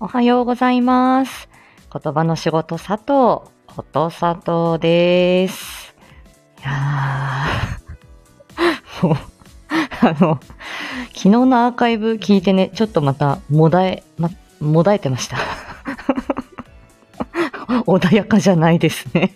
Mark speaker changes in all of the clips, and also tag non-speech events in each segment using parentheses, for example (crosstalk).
Speaker 1: おはようございます。言葉の仕事佐藤、こと佐藤です。いやー、(laughs) もう、あの、昨日のアーカイブ聞いてね、ちょっとまた、もだえ、ま、もだえてました。(laughs) 穏やかじゃないですね。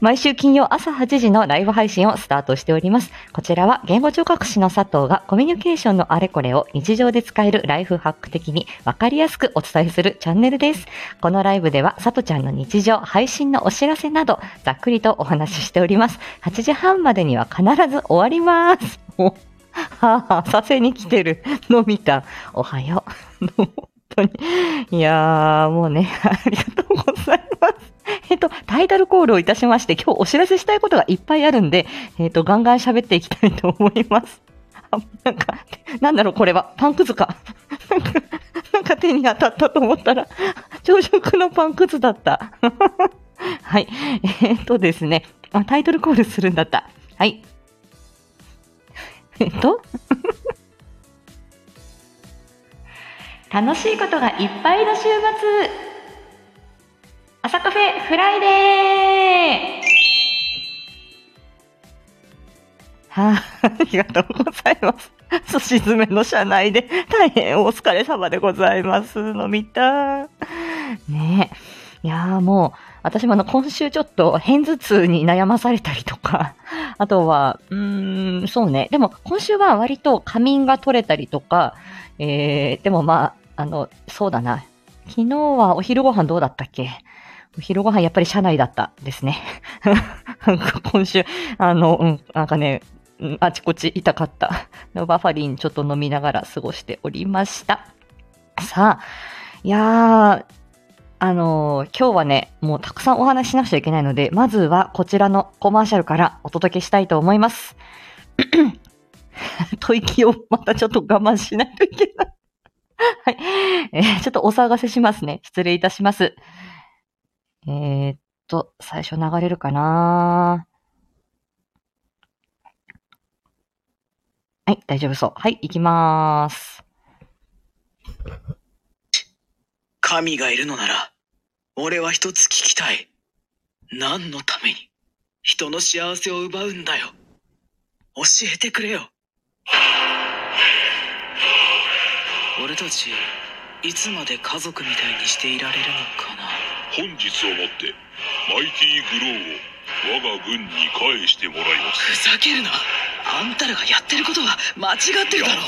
Speaker 1: 毎週金曜朝8時のライブ配信をスタートしております。こちらは言語聴覚士の佐藤がコミュニケーションのあれこれを日常で使えるライフハック的にわかりやすくお伝えするチャンネルです。このライブでは佐藤ちゃんの日常、配信のお知らせなどざっくりとお話ししております。8時半までには必ず終わります。おはあ、はあ、させに来てるの見た。おはよう。(laughs) 本当に。いやー、もうね、ありがとうございます。(laughs) えっと、タイトルコールをいたしまして、今日お知らせしたいことがいっぱいあるんで、えっと、ガンガン喋っていきたいと思います。あなんか、なんだろう、これは。パンくずか。なんか、なんか手に当たったと思ったら、朝食のパンくずだった。(laughs) はい。えっとですねあ、タイトルコールするんだった。はい。(laughs) えっと、楽しいことがいっぱいの週末。朝カフェフライデーはあ、ありがとうございます。すし詰めの車内で大変お疲れ様でございます。飲みたい。ねえ。いやーもう、私もあの今週ちょっと偏頭痛に悩まされたりとか、あとは、うーん、そうね。でも今週は割と仮眠が取れたりとか、えー、でもまあ、あの、そうだな。昨日はお昼ご飯どうだったっけ？お昼ご飯やっぱり車内だったですね。(laughs) 今週、あの、うん、なんかね、あちこち痛かった。(laughs) バファリンちょっと飲みながら過ごしておりました。さあ、いやー、あのー今日はね、もうたくさんお話ししなくちゃいけないので、まずはこちらのコマーシャルからお届けしたいと思います。(laughs) 吐息をまたちょっと我慢しないといけない。はい。えーちょっとお騒がせしますね。失礼いたします。えーっと、最初流れるかなはい、大丈夫そう。はい、行きまーす。
Speaker 2: 神がいるのなら、俺は一つ聞きたい。何のために、人の幸せを奪うんだよ。教えてくれよ。俺たち、いつまで家族みたいにしていられるのかな。
Speaker 3: 本日をもってマイティグローを我が軍に返してもらいます。
Speaker 2: ふざけるな。あんたらがやってることが間違ってるだろ。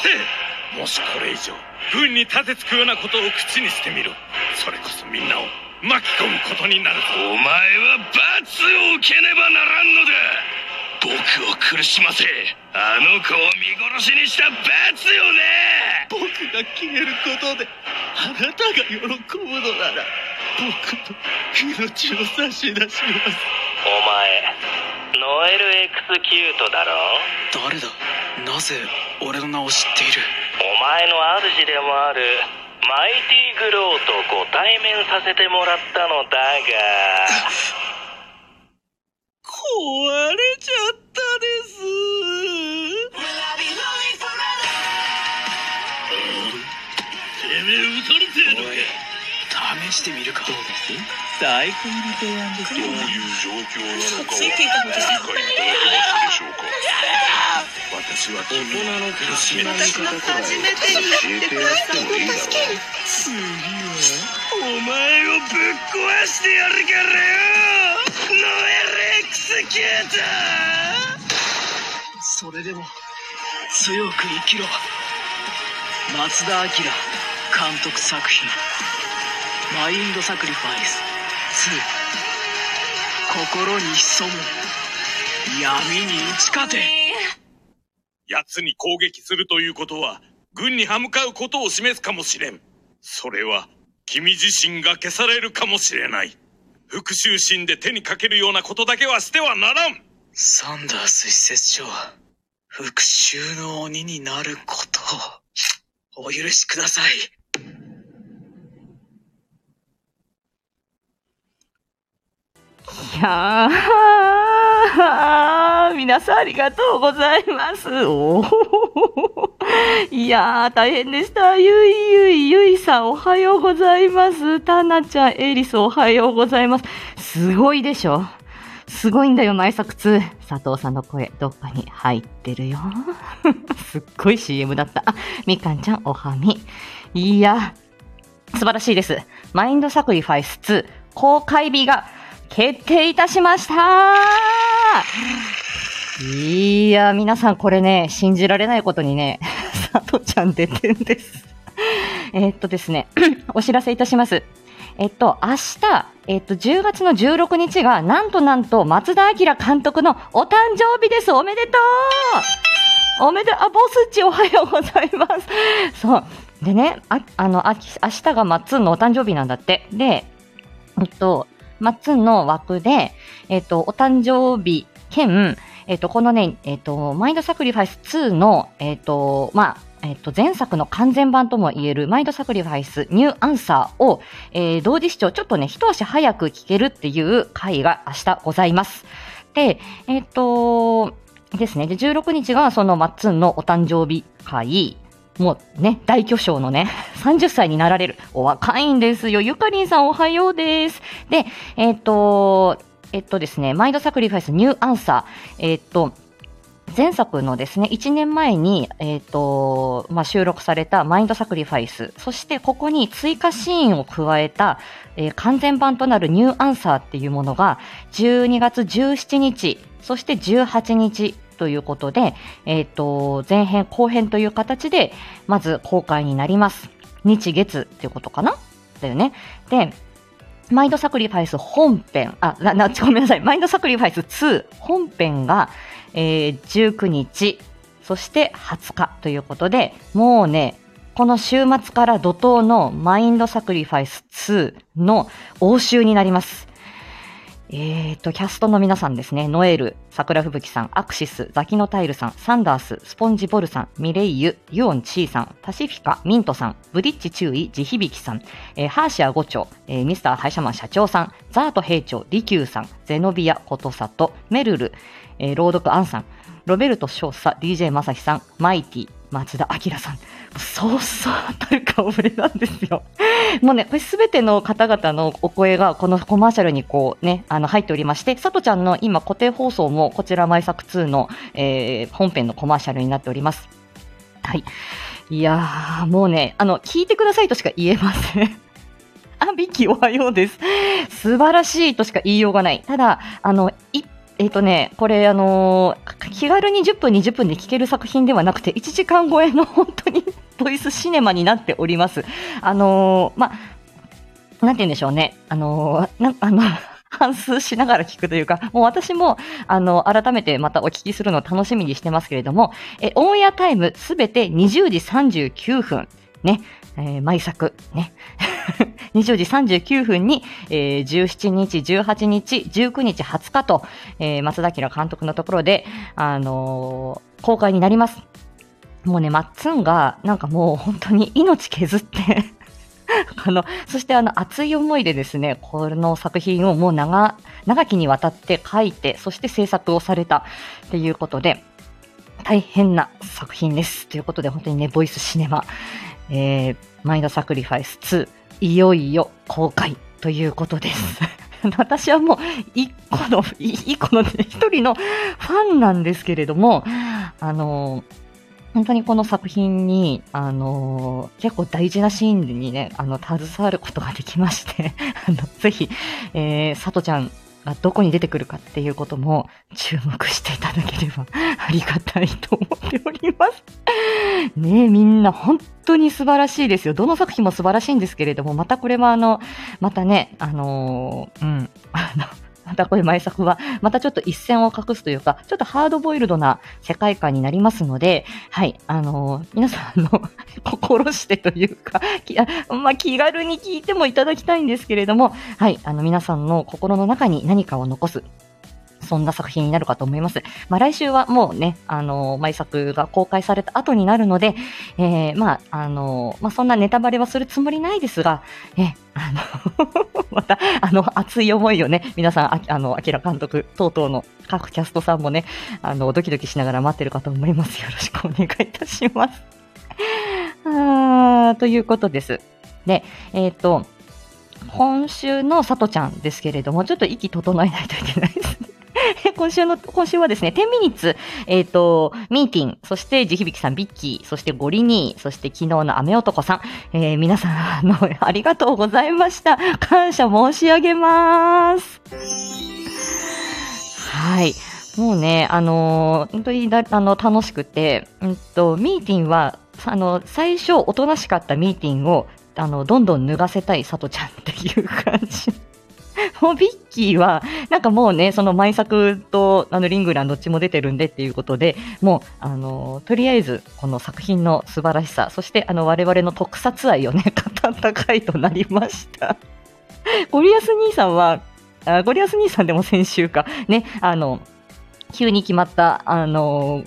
Speaker 4: もしこれ以上軍に立てつくようなことを口にしてみろ。それこそみんなを巻き込むことになるぞ。お前は罰を受けねばならんのだ。僕を苦しませあの子を見殺しにした罰よね。
Speaker 2: 僕が消えることで、あなたが喜ぶのなら、僕の命を差し出します。
Speaker 5: お前ノエルエクスキュートだろ？
Speaker 2: 誰だ？なぜ俺の名を知っている？
Speaker 5: お前の主でもあるマイティグローとご対面させてもらったのだが。(laughs)
Speaker 2: 壊れちゃったしてみるか
Speaker 6: 最高の提案ですよ。
Speaker 3: どういう状況なのかはお理解いただけますでしょうか。
Speaker 4: 私は君
Speaker 6: 大人のたしなみ方くらい教えてやってもいいだろ
Speaker 4: お前をぶっ壊してやるからよ。ノエルエクスキュート
Speaker 2: それでも強く生きろ。松田明監督作品「マインドサクリファイス。2」心に潜む闇に打ち勝て。
Speaker 4: 奴に攻撃するということは軍に歯向かうことを示すかもしれん。それは君自身が消されるかもしれない。復讐心で手にかけるようなことだけはしてはならん。
Speaker 2: サンダース施設長復讐の鬼になることをお許しください
Speaker 1: いやー、(laughs) 皆さんありがとうございます。おいやー、大変でした。ゆいゆいゆいさん、おはようございます。たなちゃん、エリス、おはようございます。すごいでしょすごいんだよ、前作2。佐藤さんの声、どっかに入ってるよ。(laughs) すっごい CM だった。あ、みかんちゃん、おはみ。いや、素晴らしいです。マインドサクリファイス2、公開日が決定いたしましたいや、皆さんこれね、信じられないことにね、(laughs) 佐藤ちゃん出てんです。えっとですね、(clears throat) お知らせいたします。えっと、明日、えっと、10月の16日が、なんとなんと、松田明監督のお誕生日です。おめでとうおめで、あ、ボスッチおはようございます。(laughs) そう。でね、あ、あの、あ明日がマッツンのお誕生日なんだって。で、えっと、マッツンの枠で、えっと、お誕生日兼、えっと、このね、えっと、マインドサクリファイス2の、えっと、まあ、えっと、前作の完全版とも言えるマインドサクリファイスニューアンサーを、えー同時視聴、ちょっとね、一足早く聞けるっていう回が明日ございます。で、えっと、ですね。で、16日がそのマッツンのお誕生日会。もうね、大巨匠のね、(laughs) 30歳になられる。お若いんですよ。ゆかりんさんおはようです。で、えっと、えっとですね、マインドサクリファイスニューアンサー。えっと、前作のですね、1年前に、えっ、と、まあ、収録されたマインドサクリファイス、そしてここに追加シーンを加えた、えー完全版となるニューアンサーっていうものが、12月17日、そして18日ということで、えっ、と、前編後編という形で、まず公開になります。日月っていうことかな？だよね。で、マインドサクリファイス本編、あ、な、な、ごめんなさい。マインドサクリファイス2本編が、えー19日、そして20日ということで、もうね、この週末から怒涛のマインドサクリファイス2の応酬になります。えーと、キャストの皆さんですね。ノエル、桜吹雪さん、アクシス、ザキノタイルさん、サンダース、スポンジボルさん、ミレイユ、ユオンチーさん、パシフィカ、ミントさん、ブリッジ注意、地響さん、えーハーシア五長、えーミスターハイシャマン社長さん、ザート兵長、リキューさん、ゼノビア、ことさと、メルル、えー朗読アンさん、ロベルト少佐、DJ まさひさん、マイティ、松田明さん。そうそうたる顔ぶれなんですよ。もうね、これすべての方々のお声がこのコマーシャルにこうね、あの入っておりまして、さとちゃんの今固定放送もこちら毎作2の、えー本編のコマーシャルになっております。はい。いやー、もうね、あの、聞いてくださいとしか言えません。あ、ビッキーおはようです。素晴らしいとしか言いようがない。ただ、あの、いえっ、とね、これ、あのー気軽に10分、20分で聞ける作品ではなくて、1時間超えの (laughs) 本当にボイスシネマになっております。あのーまあ、なんて言うんでしょうね。あのーな、あの、(laughs) 反数しながら聞くというか、もう私も、あの、改めてまたお聞きするのを楽しみにしてますけれども、え、オンエアタイムすべて20時39分、ね、えー毎作、ね。20時39分に、えー17日、18日、19日、20日と、えー松田明監督のところで、あのー公開になります。もうね、マッツンが、なんかもう本当に命削って (laughs) あの、そしてあの、熱い思いでですね、この作品をもう長、長きにわたって書いて、そして制作をされたっていうことで、大変な作品です。ということで、本当にね、ボイスシネマ、えー、マインドサクリファイス2、いよいよ公開ということです。(laughs) 私はもう、一個の、一個のね、一人のファンなんですけれども、あの本当にこの作品に、あの結構大事なシーンにね、あの、携わることができまして、(laughs) あの、ぜひ、えー、さとちゃんがどこに出てくるかっていうことも注目していただければ (laughs) ありがたいと思っております。(laughs) ねえ、みんな本当に素晴らしいですよ。どの作品も素晴らしいんですけれども、またこれはあの、またね、あのーうん、あの、たこれ前作は、またちょっと一線を画すというか、ちょっとハードボイルドな世界観になりますので、はい、あのー皆さん、の、心してというか、きあまあ、気軽に聞いてもいただきたいんですけれども、はい、あの、皆さんの心の中に何かを残す。そんな作品になるかと思います。まあ、来週はもうね、あの、毎作が公開された後になるので、えー、まあ、あの、まあ、そんなネタバレはするつもりないですが、え、あの、(laughs) また、あの、熱い思いをね、皆さん、ああの、アキラ監督等々の各キャストさんもね、あの、ドキドキしながら待ってるかと思います。よろしくお願いいたします。(laughs) ということです。で、えっ、と、今週のさとちゃんですけれども、ちょっと息整えないといけないですね。(laughs) 今週の、今週はですね、10ミニッツ、えっ、と、ミーティン、そして地響さん、ビッキー、そしてゴリニー、そして昨日の雨男さん、えー皆さん、あの、(laughs) ありがとうございました。感謝申し上げます。はい。もうね、あのー本当にだあの楽しくて、うんと、ミーティンは、あの、最初、おとなしかったミーティンを、あの、どんどん脱がせたいさとちゃんっていう感じ。(laughs) もうビッキーは、なんかもうね、その毎作とあのリングランどっちも出てるんでっていうことで、もう、あの、とりあえず、この作品の素晴らしさ、そしてあの、我々の特撮愛をね、語った回となりました。ゴリアス兄さんは、あゴリアス兄さんでも先週か、ね、あの、急に決まった、あの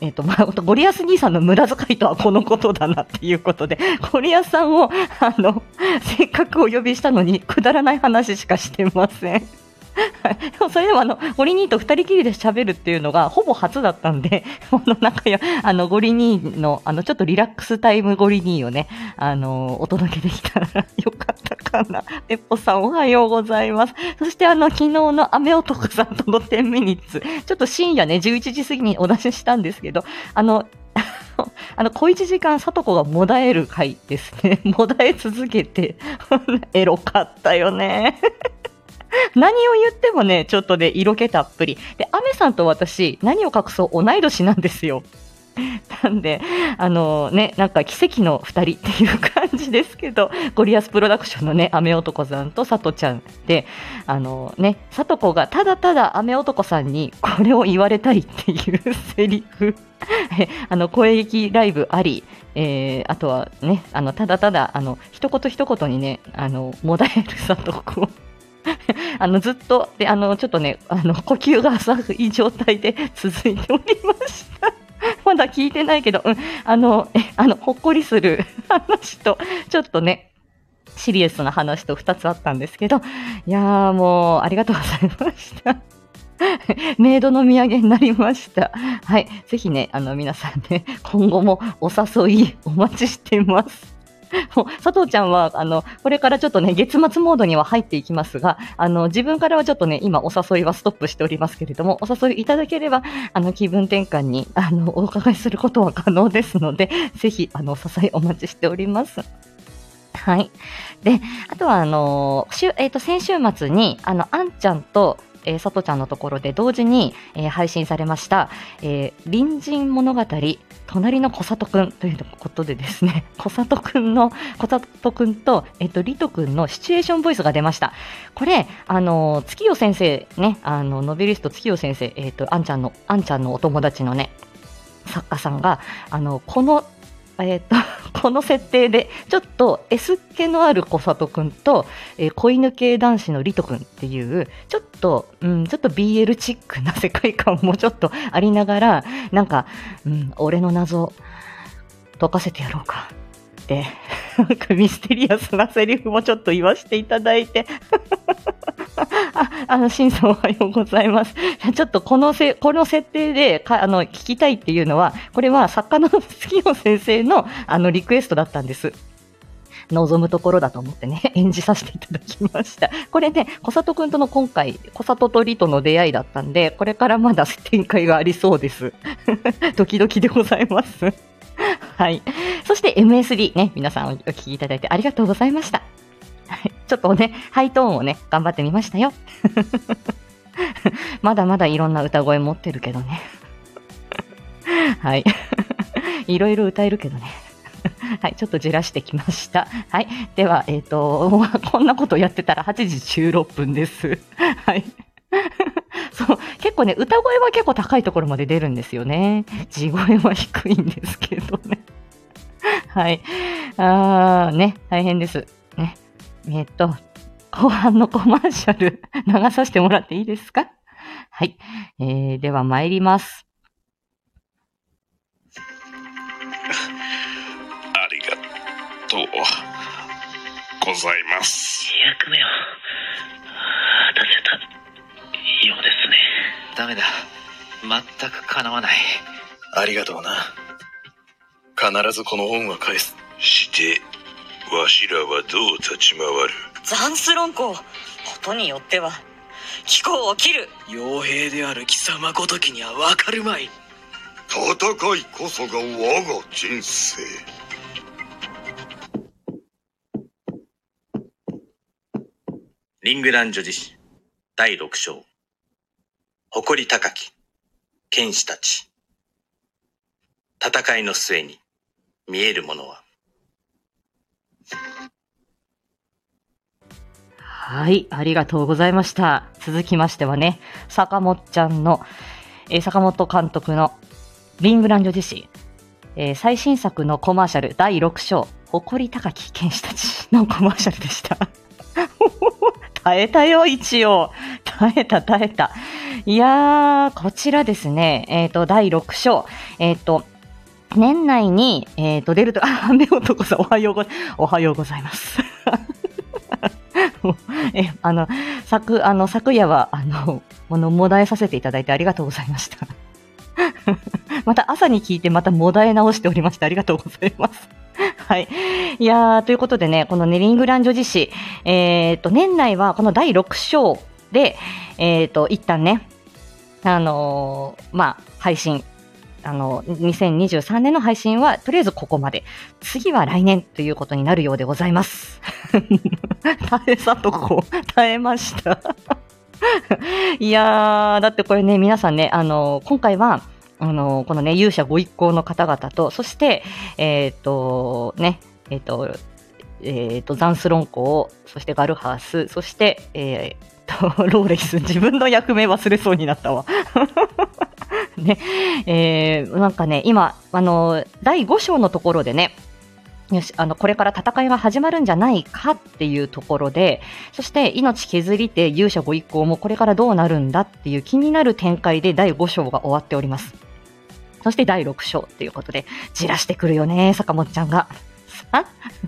Speaker 1: えっ、と、まあ、ゴリアス兄さんの無駄遣いとはこのことだなっていうことで、(laughs) ゴリアスさんを、あの、せっかくお呼びしたのに、くだらない話しかしてません。で (laughs) もそれでもあの、ゴリ兄と二人きりで喋るっていうのがほぼ初だったんで、(laughs) この中や、あの、ゴリ兄の、あの、ちょっとリラックスタイムゴリ兄をね、あの、お届けできたらよかったかな。ペッポさんおはようございます。そしてあの、昨日の雨男さんとの10ミニッツ、ちょっと深夜ね、11時過ぎにお出ししたんですけど、あの、(laughs) あの、小一時間、さとこがもだえる回ですね。もだえ続けて、エロかったよね。(laughs) 何を言ってもね、ちょっとで色気たっぷり。で、アメさんと私、何を隠そう同い年なんですよ。(laughs) なんで、あのね、なんか奇跡の二人 (laughs) っていう感じですけど、ゴリアスプロダクションのね、雨男さんとさとちゃんで、あのね、さとこがただただ雨男さんにこれを言われたいっていうセリフ、えあの、声劇ライブあり、えーあとはね、あの、ただただ、あの、一言一言にね、あの、もだえるさとこ。(laughs) あの、ずっと、で、あの、ちょっとね、あの、呼吸が浅い状態で続いておりました。(laughs) まだ聞いてないけど、うん、あの、え、あの、ほっこりする (laughs) 話と、ちょっとね、シリアスな話と2つあったんですけど、いやーもう、ありがとうございました。メイドの土産になりました。はい。ぜひね、あの、皆さんね、今後もお誘いお待ちしています。(laughs) 佐藤ちゃんは、あの、これからちょっとね、月末モードには入っていきますが、あの、自分からはちょっとね、今お誘いはストップしておりますけれども、お誘いいただければ、あの、気分転換に、あの、お伺いすることは可能ですので、ぜひ、あの、お誘いお待ちしております。はい。で、あとは、あの、週、えっ、と、先週末に、あの、あんちゃんと、えー、さとちゃんのところで同時に、えー配信されました、えー隣人物語、隣の小里くんということでですね、(laughs) 小里くんの、小里くんと、えっ、と、リトくんのシチュエーションボイスが出ました。これ、あの、月夜先生ね、あの、ノベリスト月夜先生、えっ、と、あんちゃんの、あんちゃんのお友達のね、作家さんが、あの、この、えっ、と、(laughs) この設定で、ちょっと S っ気のある小里くんと、えー子犬系男子のリトくんっていう、ちょっと、うん、ちょっと BL チックな世界観もちょっとありながら、なんか、うん、俺の謎、解かせてやろうか。って、なんかミステリアスなセリフもちょっと言わせていただいて、(laughs) あ、あの、しんさんおはようございます。ちょっとこのせ、この設定でか、あの、聞きたいっていうのは、これは作家の月野先生の、あの、リクエストだったんです。望むところだと思ってね、(laughs) 演じさせていただきました。これね、小里くんとの今回、小里とリとの出会いだったんで、これからまだ展開がありそうです。(laughs) ドキドキでございます。(laughs) はい。そして MSD ね、皆さんお聞きいただいてありがとうございました。ちょっとね、ハイトーンをね、頑張ってみましたよ。(laughs) まだまだいろんな歌声持ってるけどね。はい。(laughs) いろいろ歌えるけどね。はい、ちょっとじらしてきました。はい。では、えっ、と、こんなことやってたら8時16分です。はい。そう、結構ね、歌声は結構高いところまで出るんですよね。地声は低いんですけどね。(laughs) はい。あー、ね、大変です。ね。えっ、と、後半のコマーシャル (laughs) 流させてもらっていいですか？はい。えー、では参ります。(laughs)
Speaker 3: ありがとうございます。
Speaker 5: 役目を果たせた？ようですね
Speaker 2: ダメだ。全く叶わない。ありがとうな。必ずこの恩は返す。
Speaker 3: してわしらはどう立ち回る？
Speaker 7: ザンスロンコことによっては気候を切る
Speaker 2: 傭兵である貴様ごときにはわかるまい
Speaker 3: 戦いこそが我が人生
Speaker 8: リングラン女子史第6章誇り高き剣士たち戦いの末に見えるものは
Speaker 1: はい、ありがとうございました。続きましてはね、坂本ちゃんの、えー坂本監督のリングランド自身、えー最新作のコマーシャル第6章、誇り高き剣士たちのコマーシャルでした。耐えたよ、一応。耐えた、耐えた。いやー、こちらですね、えっ、と、第6章、えっ、と、年内に、えっ、と、出ると、あ、目男さん、おはようご、おはようございます。(laughs) え、あの、昨、あの、昨夜は、あの、あの、もだえさせていただいてありがとうございました。(laughs) また朝に聞いてまたもだえ直しておりましてありがとうございます。はい。いやー、ということでね、このネリングランジョ実施、えっ、と、年内はこの第6章で、えっ、と、一旦ね、あのーまあ、配信、あの、2023年の配信は、とりあえずここまで。次は来年ということになるようでございます。(laughs) 耐えさとこ、耐えました。(laughs) いやー、だってこれね、皆さんね、あの、今回は、あの、このね、勇者ご一行の方々と、そして、えっ、と、ね、えっ、と、えっ、と、ザンスロンコー、そしてガルハース、そして、えー、と、ローレイス、自分の役名忘れそうになったわ。(laughs) ね、えー、なんかね、今、あの、第5章のところでね、よし、あの、これから戦いが始まるんじゃないかっていうところで、そして命削りて勇者ご一行もこれからどうなるんだっていう気になる展開で第5章が終わっております。そして第6章っていうことで、じらしてくるよね、坂本ちゃんが。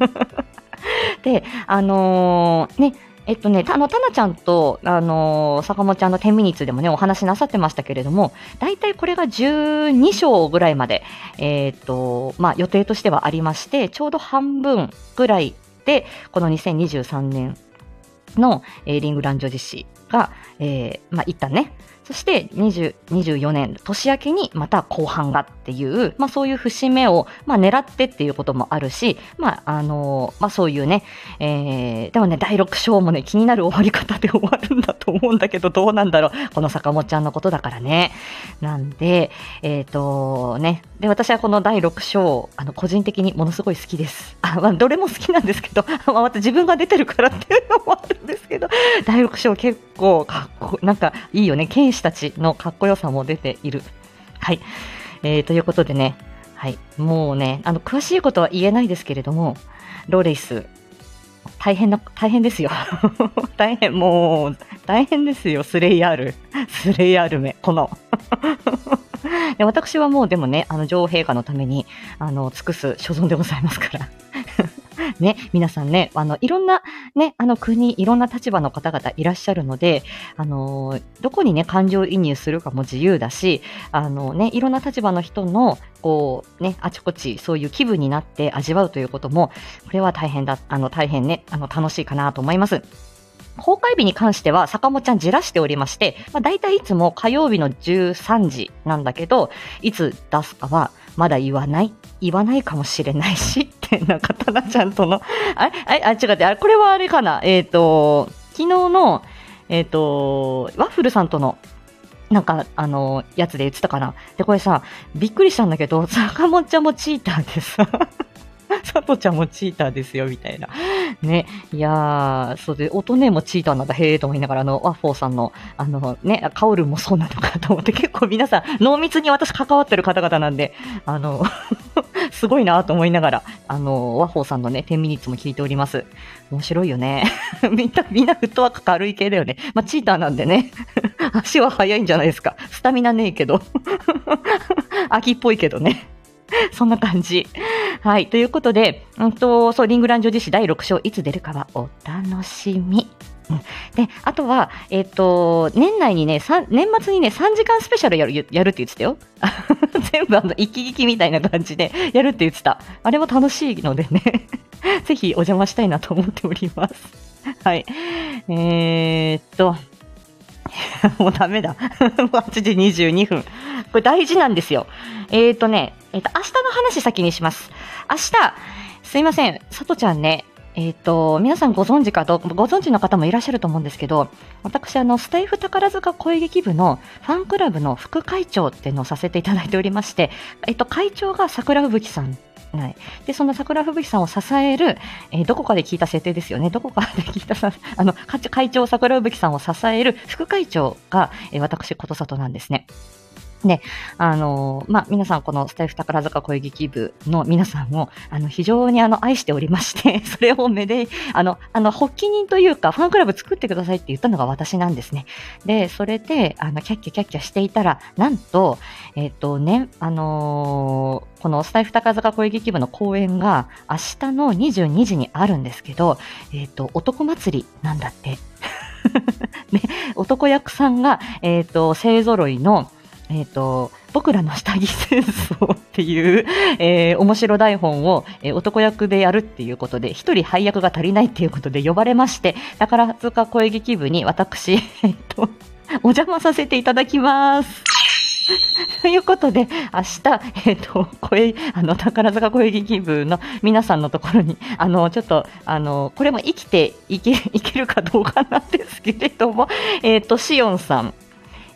Speaker 1: (laughs) で、あのーね、えっとね、たあの、たなちゃんと、あのー坂本ちゃんの10ミニッツでもね、お話しなさってましたけれども、大体これが12章ぐらいまで、えーっと、まあ、予定としてはありまして、ちょうど半分ぐらいで、この2023年の、えーリングランジョ実施が、えーまあ、一旦ね、そして20 24年年明けにまた後半がっていう、まあそういう節目を、まあ狙ってっていうこともあるし、まああのまあそういうね、えーでもね、第6章もね、気になる終わり方で終わるんだと思うんだけど、どうなんだろう。この坂本ちゃんのことだからね。なんで、えっ、とね、で、私はこの第6章、あの、個人的にものすごい好きです。あ、まあ、どれも好きなんですけど、(laughs) まあ、また自分が出てるからっていうのもあるんですけど、第6章結構かっこ、なんかいいよね。剣士たちのかっこよさも出ている。はい。えー、ということでね、はい。もうね、あの、詳しいことは言えないですけれども、ローレイス、大変な、大変ですよ。(laughs) 大変、もう、大変ですよ。スレイヤール。スレイヤールめ、この。(laughs) で私はもうでもね、あの、女王陛下のために、あの、尽くす所存でございますから。ね、皆さんね、あの、いろんな、ね、あの国、いろんな立場の方々いらっしゃるので、あの、どこにね、感情移入するかも自由だし、あのね、いろんな立場の人の、こう、ね、あちこち、そういう気分になって味わうということも、これは大変だ、あの、大変ね、あの、楽しいかなと思います。公開日に関しては坂本ちゃんじらしておりまして、まあ、大体いつも火曜日の13時なんだけど、いつ出すかはまだ言わない？言わないかもしれないし、って、なんか、たなちゃんとの、(laughs) あれ？あれ？あ、違って、あれ、これはあれかな？えっ、と、昨日の、えっ、と、ワッフルさんとの、なんか、あの、やつで言ってたかな？で、これさ、びっくりしたんだけど、(laughs) 坂本ちゃんもチーターでさ、(laughs) 佐藤ちゃんもチーターですよ、みたいな。ね。いやー、そうで、音ねもチーターなんだ、へーと思いながら、あの、ワッフォーさんの、あの、ね、カオルもそうなのかと思って、結構皆さん、濃密に私関わってる方々なんで、あの、(laughs) すごいなと思いながら、あの、ワッフォーさんのね、10ミニッツも聞いております。面白いよね。(laughs) みんな、みんなフットワーク軽い系だよね。まあ、チーターなんでね。足は速いんじゃないですか。スタミナねえけど。秋っぽいけどね。そんな感じ。はい。ということで、うんと、そう、リングランジョ実施第6章、いつ出るかはお楽しみ。で、あとは、えっ、と、年内にね、さ年末にね、3時間スペシャルやる、やるって言ってたよ。(laughs) 全部あの、一気聞きみたいな感じでやるって言ってた。あれも楽しいのでね。(laughs) ぜひお邪魔したいなと思っております。はい。えー、っと、(laughs) もうダメだ。もう8時22分。これ大事なんですよ。えー、っとね、えー、っと、明日の話先にします。明日、すいません、さとちゃんね、えっ、と、皆さんご存知かどうか、ご存知の方もいらっしゃると思うんですけど、私、あの、スタイフ宝塚声劇部のファンクラブの副会長っていうのをさせていただいておりまして、えっ、と、会長が桜吹雪さんはい。で、その桜吹雪さんを支える、えーどこかで聞いた設定ですよね。どこかで聞いたさ、(laughs) あの、会長会長桜吹雪さんを支える副会長が、えー私、ことさとなんですね。で、あのーまあ、皆さん、このスタイフ宝塚声劇部の皆さんを、あの、非常にあの、愛しておりまして、(laughs) それをめで、あの、あの、発起人というか、ファンクラブ作ってくださいって言ったのが私なんですね。で、それで、あの、キャッキャキャッキャしていたら、なんと、えっ、とね、あのーこのスタイフ宝塚声劇部の公演が明日の22時にあるんですけど、えっ、と、男祭りなんだって。(laughs) ね、男役さんが、えっ、と、勢揃いの、えっ、と、僕らの下着戦争っていう、(laughs) えー面白台本を、えー男役でやるっていうことで、一人配役が足りないっていうことで呼ばれまして、宝塚声劇部に私、(laughs) えっ、と、お邪魔させていただきます。(laughs) ということで、明日、えっ、と、声、あの、宝塚声劇部の皆さんのところに、あの、ちょっと、あの、これも生きていけ、いけるかどうかなんですけれども、えっ、と、しおんさん、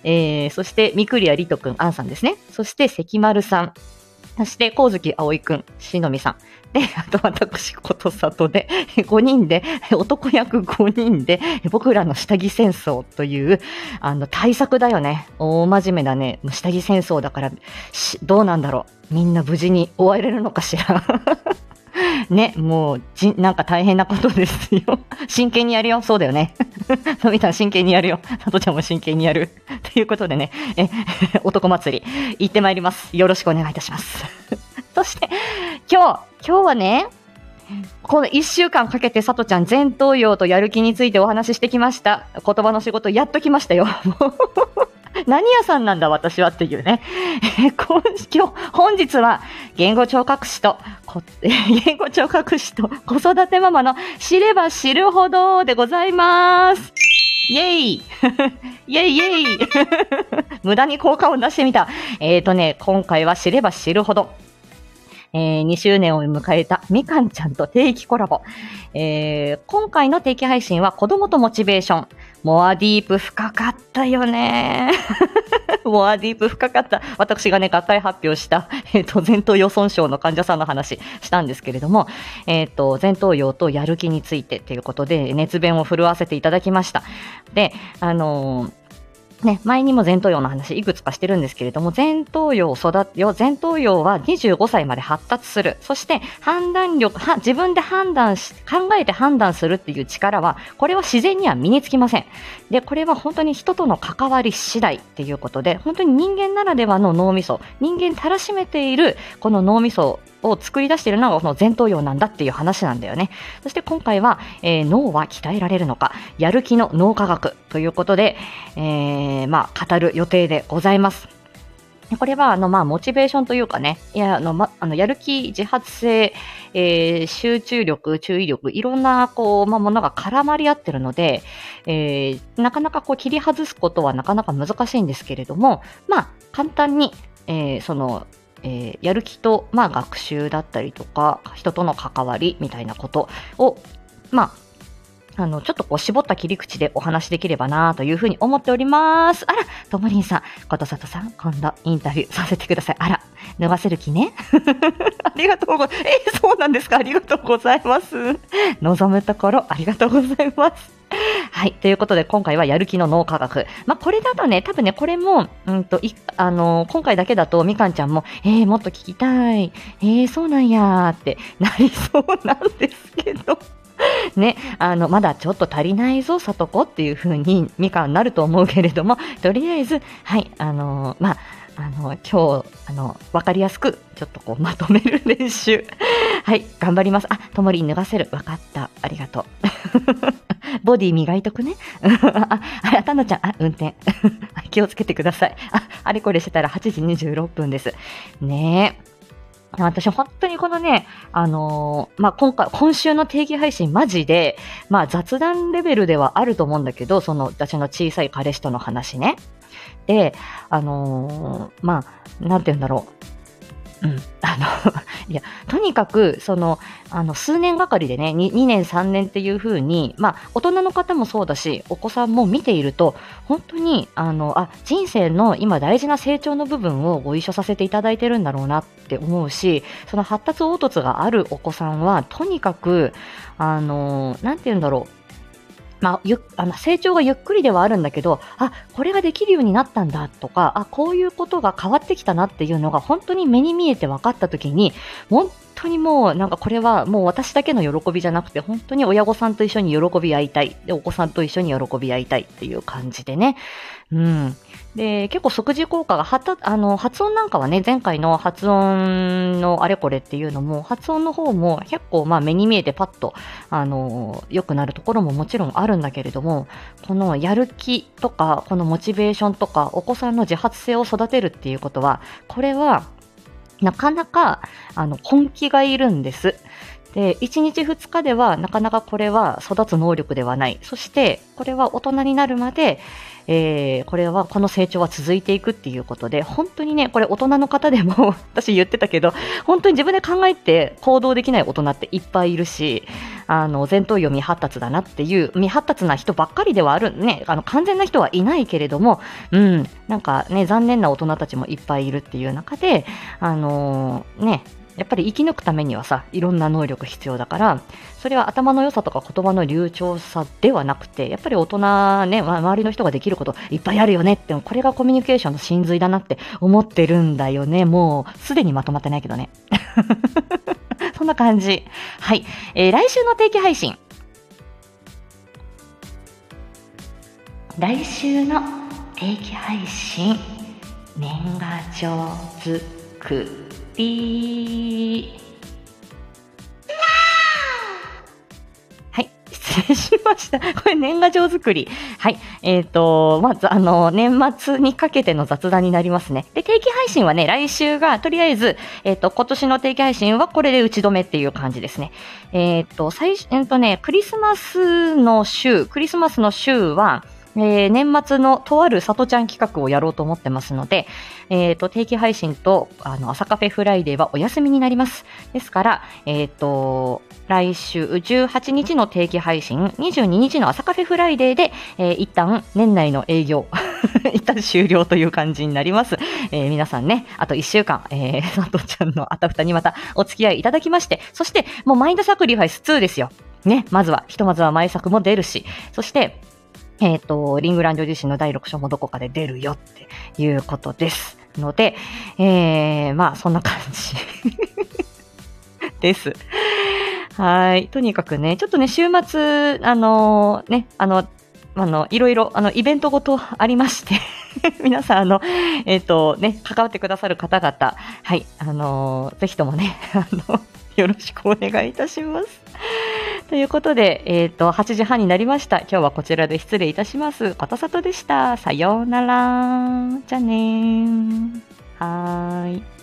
Speaker 1: えー、そして、みくりやりとくん、あんさんですね。そして、関丸さん。そして、光月葵くん、しのみさん。で、あと私、ことさとで、5人で、男役5人で、僕らの下着戦争という、あの、対策だよね。大真面目だね。下着戦争だから、しどうなんだろう。みんな無事に終われるのかしら。(laughs) ね、もう、じ、なんか大変なことですよ。(laughs) 真剣にやるよ。そうだよね。(laughs) のび太真剣にやるよ。さとちゃんも真剣にやる。ということでね、え、男祭り、行ってまいります。よろしくお願いいたします。そして、今日、今日はね、この1週間かけてさとちゃん前頭葉とやる気についてお話ししてきました。言葉の仕事やっときましたよ。(laughs) 何屋さんなんだ私はっていうね。(laughs) えー今日、本日は言語聴覚士と、(laughs) 言語聴覚士と子育てママの知れば知るほどでございます。イェイイェイイェイ無駄に効果を出してみた。えーとね、今回は知れば知るほど。えー2周年を迎えたみかんちゃんと定期コラボ。えー今回の定期配信は子供とモチベーション。モアディープ深かったよね。(laughs) モアディープ深かった。私がね、学会発表した、えっ、と、前頭葉損傷の患者さんの話したんですけれども、えっ、と、前頭葉とやる気についてということで、熱弁を震わせていただきました。で、あのーね、前にも前頭葉の話いくつかしてるんですけれども、前頭葉を育てよ、前頭葉は25歳まで発達する。そして判断力、は自分で判断し、考えて判断するっていう力は、これは自然には身につきません。で、これは本当に人との関わり次第っていうことで、本当に人間ならではの脳みそ、人間たらしめているこの脳みそを作り出しているのがこの前頭葉なんだっていう話なんだよね。そして今回は、えー脳は鍛えられるのか、やる気の脳科学ということで、えーまあ、語る予定でございます。これは、あの、まあ、モチベーションというかね、いや、あの、ま、あの、やる気、自発性、えー集中力、注意力、いろんな、こう、まあ、ものが絡まり合ってるので、えーなかなかこう、切り外すことはなかなか難しいんですけれども、まあ、簡単に、えーその、えーやる気と、まあ、学習だったりとか、人との関わりみたいなことを、まあ、あの、ちょっとこう絞った切り口でお話しできればなというふうに思っております。あら、ともりんさん、ことさとさん、今度インタビューさせてください。あら、脱がせる気ね (laughs) ありがとうございます。えそうなんですかありがとうございます。望むところ、ありがとうございます。はい。ということで、今回はやる気の脳科学。まあ、これだとね、多分ね、これも、うんと、い、あの今回だけだと、みかんちゃんも、えー、もっと聞きたい。えー、そうなんやーってなりそうなんですけど。(laughs) ね、あの、まだちょっと足りないぞ、さとこっていう風に、みかんなると思うけれども、とりあえず、はい、あのまあ、あの、今日、あの、わかりやすく、ちょっとこう、(laughs) まとめる練習。(laughs) はい、頑張ります。あ、ともりん脱がせる。わかった。ありがとう。(laughs) ボディ磨いとくね。あ、あれ、たなちゃん、あ、運転。気をつけてください。あ、あれこれしてたら8時26分です。ねえ。私、本当にこのね、あのーまあ、今回、今週の定期配信、マジで、まあ、雑談レベルではあると思うんだけど、その、私の小さい彼氏との話ね。で、あのーまあ、なんて言うんだろう。うん。あの、(laughs) いや、とにかく、その、あの、数年がかりでね、2, 2年、3年っていう風に、まあ、大人の方もそうだし、お子さんも見ていると、本当に、あの、あ、人生の今大事な成長の部分をご一緒させていただいてるんだろうなって思うし、その発達凹凸があるお子さんは、とにかく、あの、なんて言うんだろう。まあ、ゆあの成長がゆっくりではあるんだけど、あ、これができるようになったんだとか、あ、こういうことが変わってきたなっていうのが本当に目に見えて分かった時に、本当にもうなんかこれはもう私だけの喜びじゃなくて、本当に親御さんと一緒に喜び合いたい。で、お子さんと一緒に喜び合いたいっていう感じでね。うん。で、結構即時効果が発、あの、発音なんかはね、前回の発音のあれこれっていうのも、発音の方も結構まあ目に見えてパッと、あの、良くなるところももちろんあるんだけれども、このやる気とか、このモチベーションとか、お子さんの自発性を育てるっていうことは、これは、なかなか、あの、根気がいるんです。で、1日2日ではなかなかこれは育つ能力ではない。そして、これは大人になるまで、えー、これは、この成長は続いていくっていうことで、本当にね、これ大人の方でも、(laughs) 私言ってたけど、本当に自分で考えて行動できない大人っていっぱいいるし、あの、前頭葉未発達だなっていう、未発達な人ばっかりではある、ね、あの、完全な人はいないけれども、うん、なんかね、残念な大人たちもいっぱいいるっていう中で、あのーね、やっぱり生き抜くためにはさ、いろんな能力必要だから、それは頭の良さとか言葉の流暢さではなくて、やっぱり大人ね、ま周りの人ができることいっぱいあるよねって、これがコミュニケーションの真髄だなって思ってるんだよね。もう、すでにまとまってないけどね。(laughs) そんな感じ。はい。えー来週の定期配信。来週の定期配信、年賀状作り。はい、失礼しました。(laughs) これ年賀状作り。はい。えっ、と、まず、あの、年末にかけての雑談になりますね。で、定期配信はね、来週が、とりあえず、えっ、と、今年の定期配信はこれで打ち止めっていう感じですね。えっ、と、最初、えっ、とね、クリスマスの週、クリスマスの週は、えー年末のとある里ちゃん企画をやろうと思ってますので、えっ、と、定期配信と、あの、朝カフェフライデーはお休みになります。ですから、えっ、と、来週18日の定期配信、22日の朝カフェフライデーで、えー一旦年内の営業、(laughs) 一旦終了という感じになります。えー皆さんね、あと1週間、えー、佐藤ちゃんのあたふたにまたお付き合いいただきまして、そして、もうマインドサクリファイス2ですよ。ね、まずは、ひとまずは前作も出るし、そして、えっ、と、リングランド自身の第6章もどこかで出るよっていうことです。ので、えー、まあ、そんな感じ (laughs) です。はい。とにかくね、ちょっとね、週末、あのね、あの、あの、いろいろ、あの、イベントごとありまして、(laughs) 皆さん、あの、えっ、と、ね、関わってくださる方々、はい、あのぜひともね、あの、よろしくお願いいたします。ということで、えっ、と、8時半になりました。今日はこちらで失礼いたします。ことさとでした。さようなら。じゃあねー。はーい。